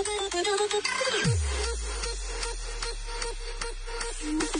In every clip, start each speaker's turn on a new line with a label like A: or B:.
A: Thank you.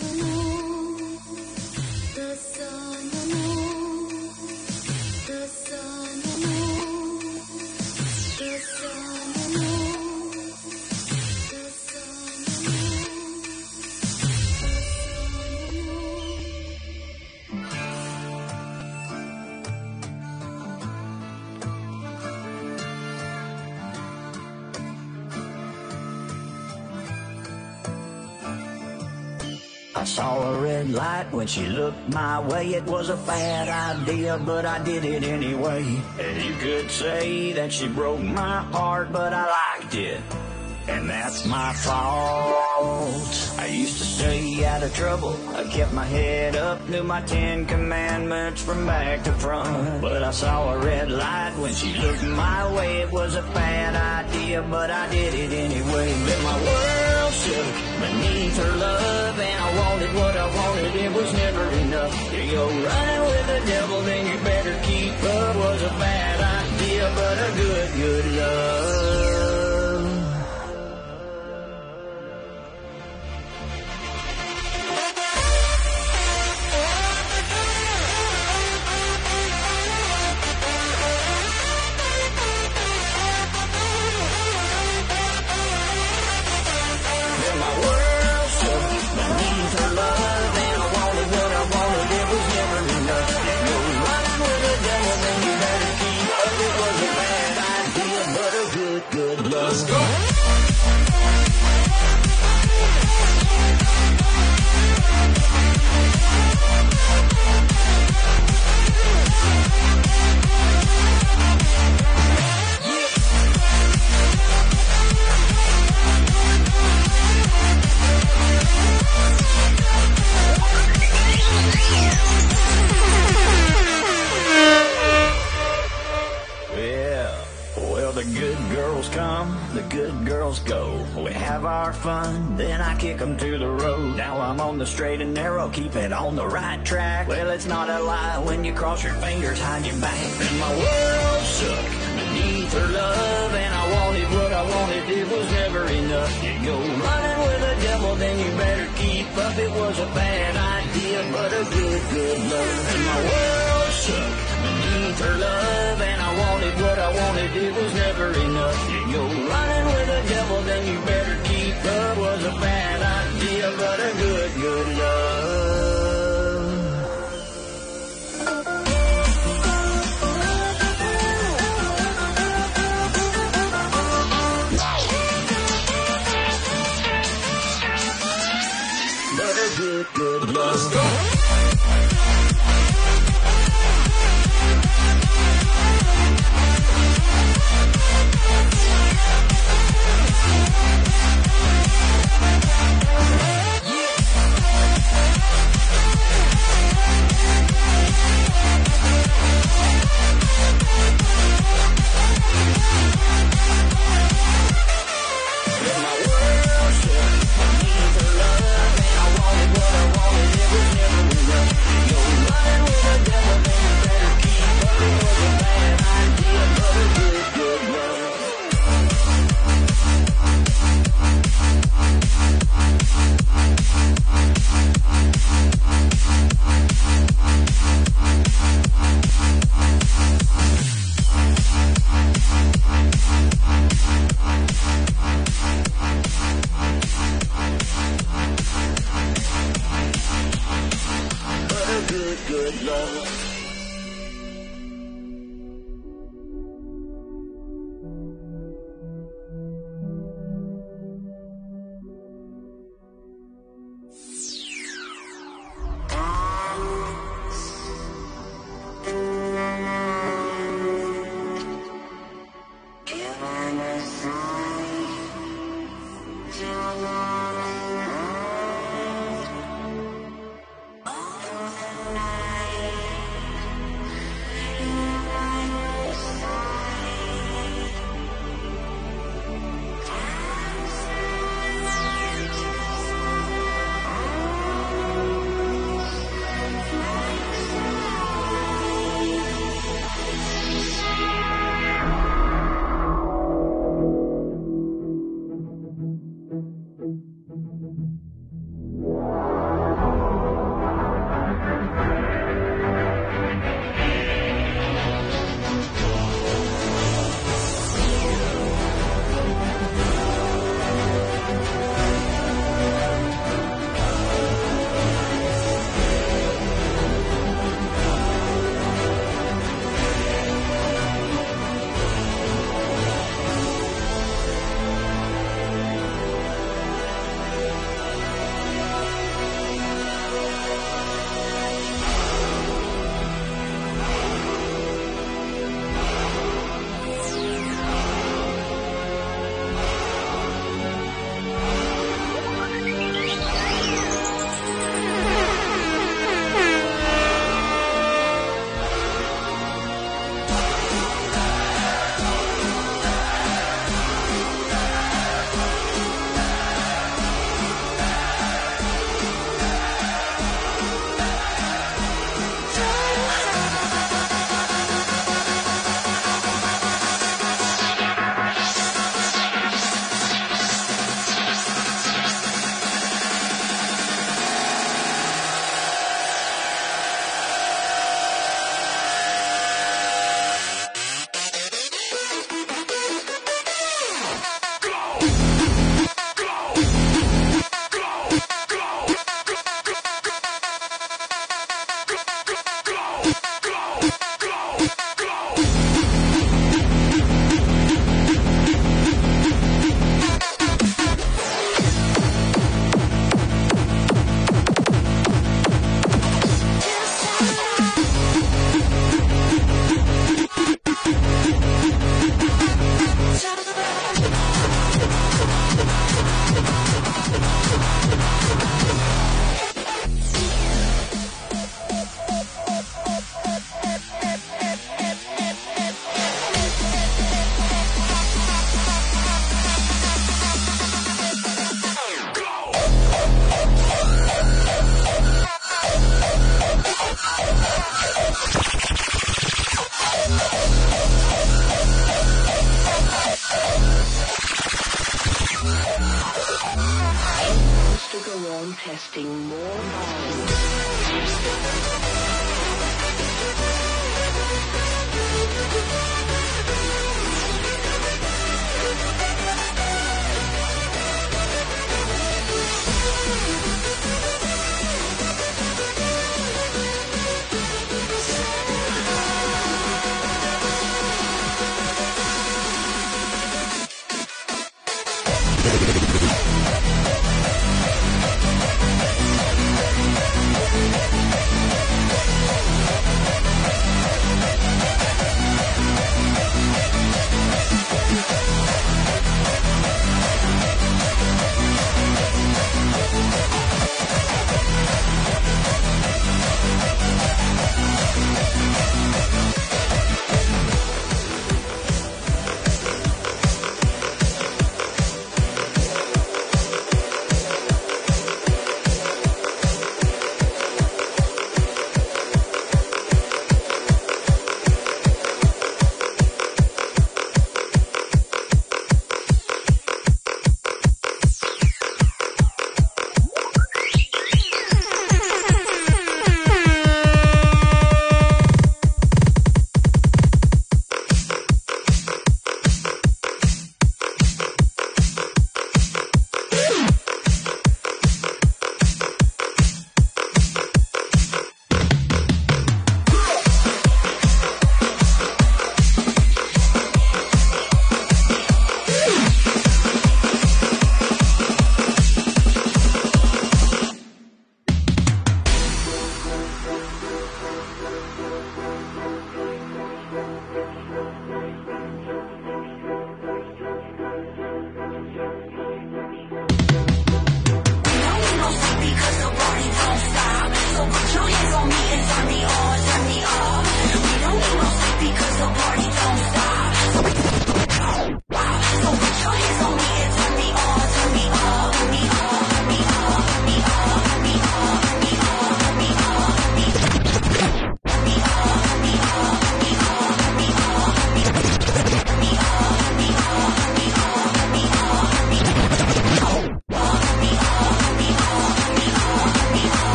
B: I light when she looked my way. It was a bad idea, but I did it anyway. And you could say that she broke my heart, but I liked it. And that's my fault. I used to stay out of trouble. I kept my head up, knew my Ten Commandments from back to front. But I saw a red light when she looked my way. It was a bad idea, but I did it anyway. Then my world shook beneath her love, and I wanted what I wanted. It was never enough. You go running with the devil, then you better keep up. Was a bad idea, but a good, good love. Come, the good girls go. We have our fun, then I kick 'em to the road. Now I'm on the straight and narrow, keep it on the right track. Well, it's not a lie when you cross your fingers, hide your back. And my world shook beneath her love, and I wanted what I wanted, it was never enough. You go running with the devil, then you better keep up. It was a bad idea, but a good, good love. And my world shook her love, and I wanted what I wanted, it was never enough. You go running with the devil, then you better keep up. Was a bad idea, but a good, good love.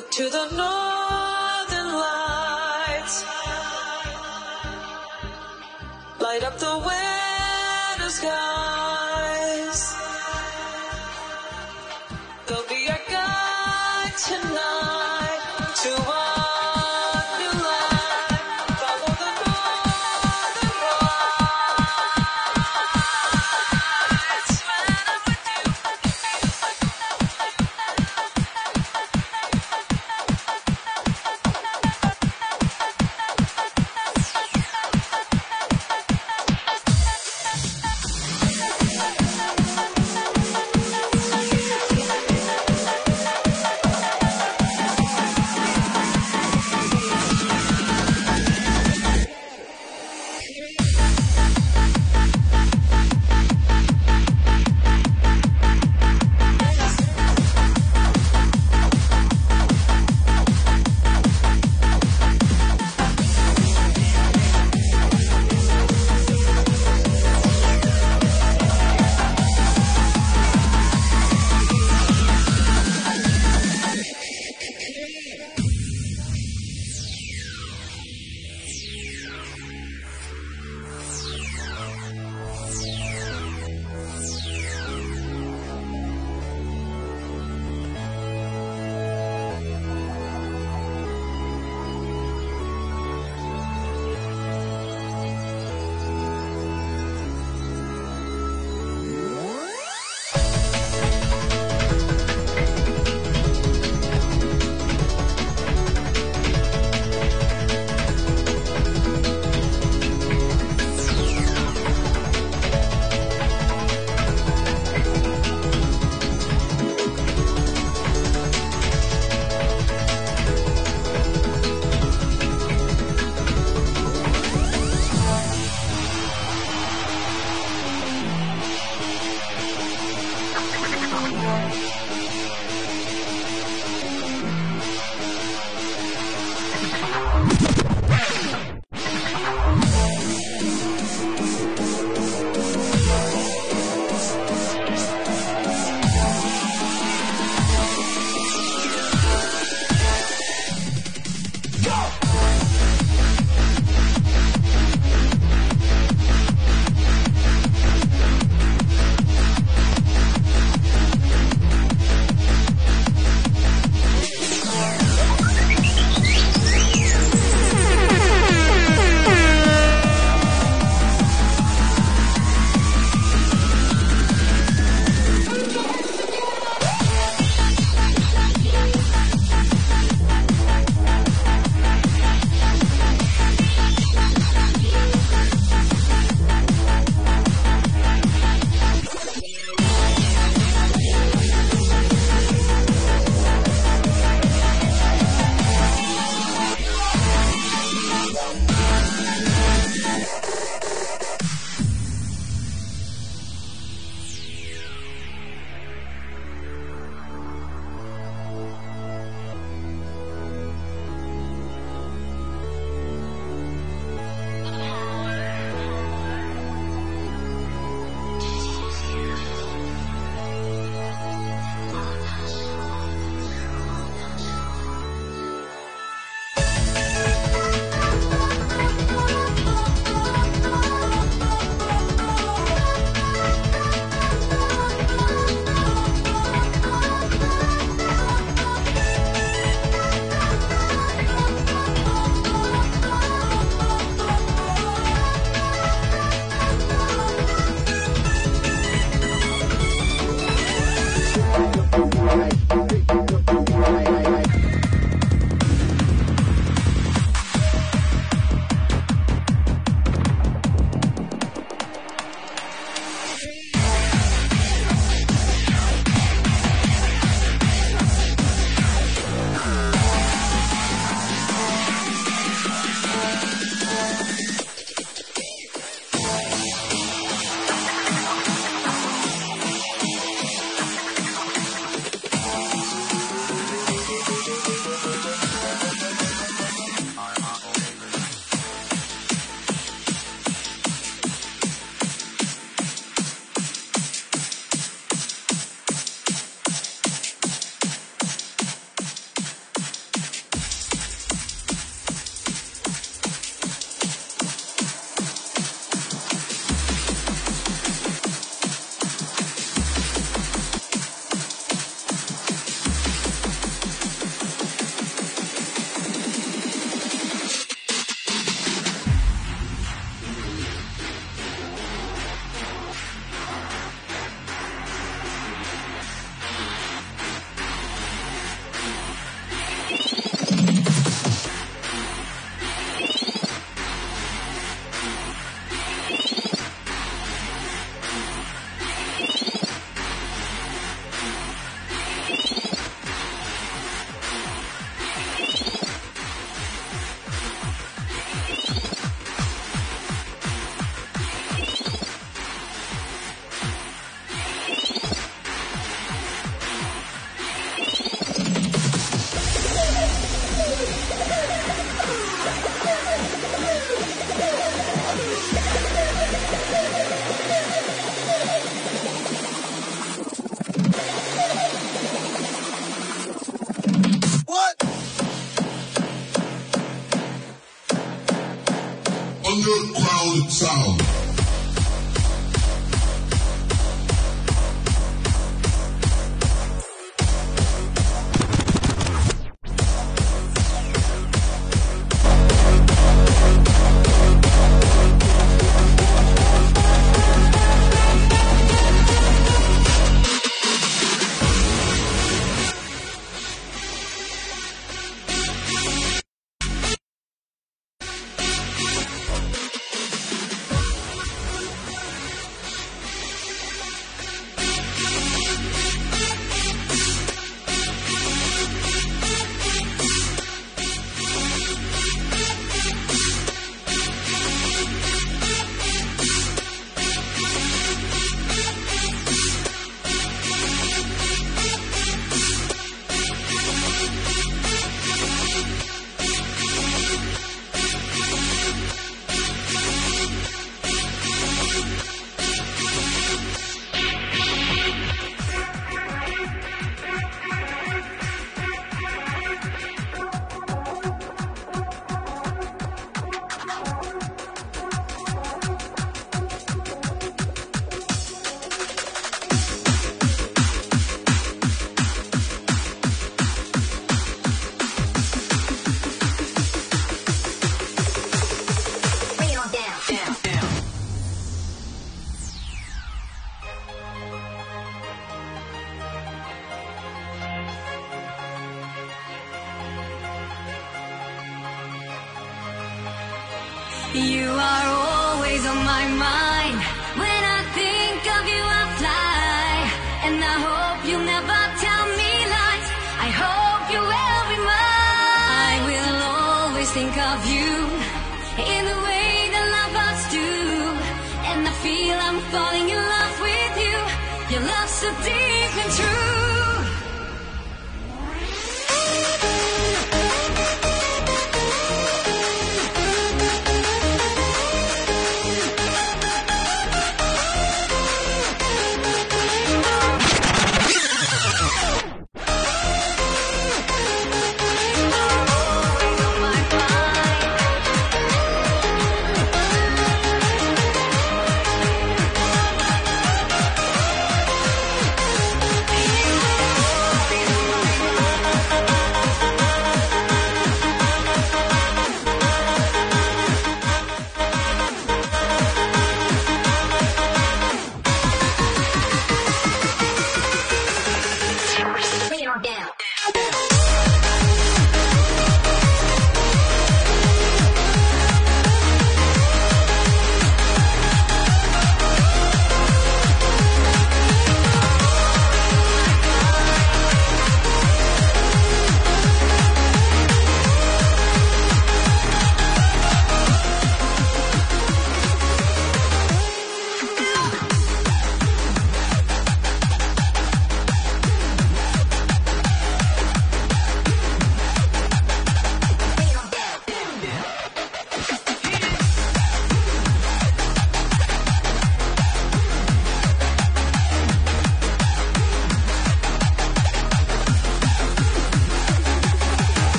C: Look to the northern lights. Light up the winter
D: sky. one.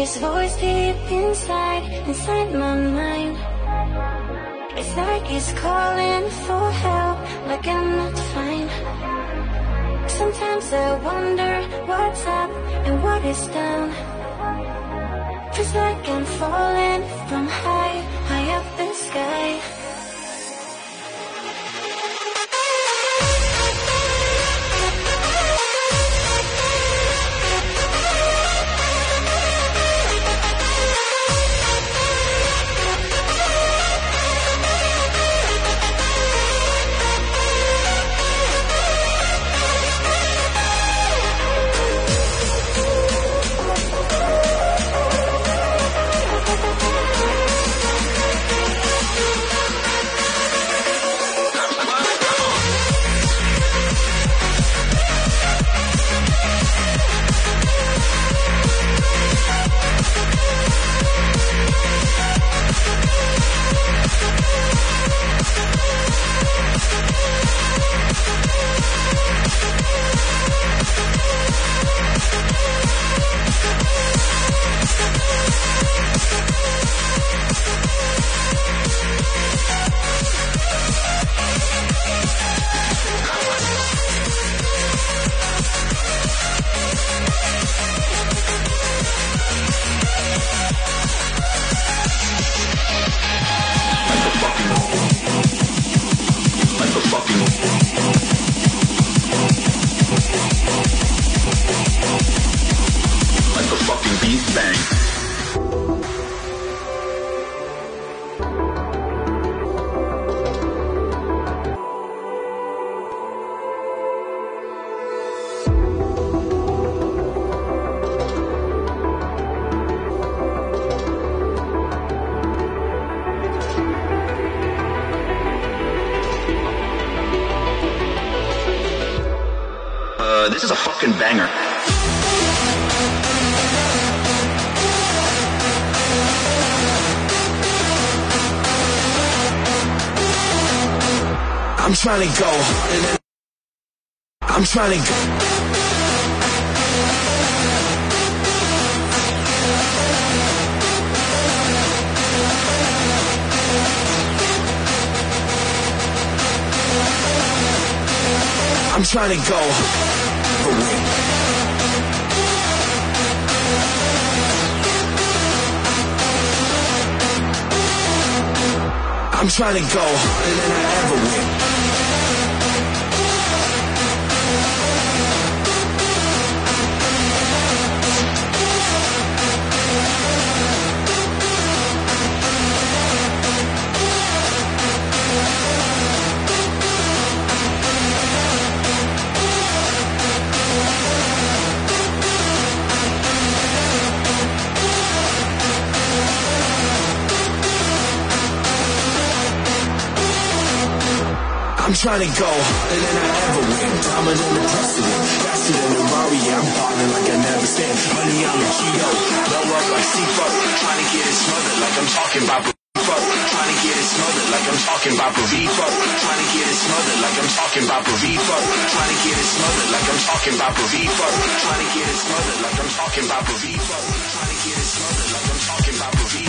D: This voice deep inside, inside my mind. It's like it's calling for help, like I'm not fine. Sometimes I wonder what's up and what is down. Feels like I'm falling from high, high up the sky.
E: This is a fucking banger.
F: I'm trying to go I'm trying to go. I'm trying to go. I'm trying to go harder than I ever win. I'm trying to go harder than I ever win. Dominant the precedent. Faster than the Mario. I'm balling like I never stand. Money on the Cheeto. Blow up like C4. Trying to get it smothered like I'm talking about Bravito. Trying to get it smothered like I'm talking about Bravito. Trying to get it smothered like I'm talking about Bravito. Trying to get it smothered like I'm talking about Bravito. Trying to get it smothered like I'm talking about Bravito. Trying to get it smothered like I'm talking about Bravito.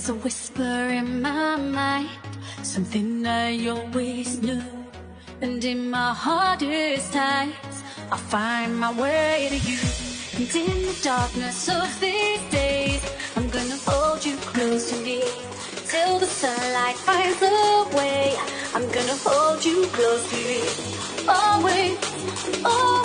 G: There's a whisper in my mind, something I always knew. And in my hardest times, I find my way to you. And in the darkness of these days, I'm gonna hold you close to me. Till the sunlight finds a way, I'm gonna hold you close to me. Always, always,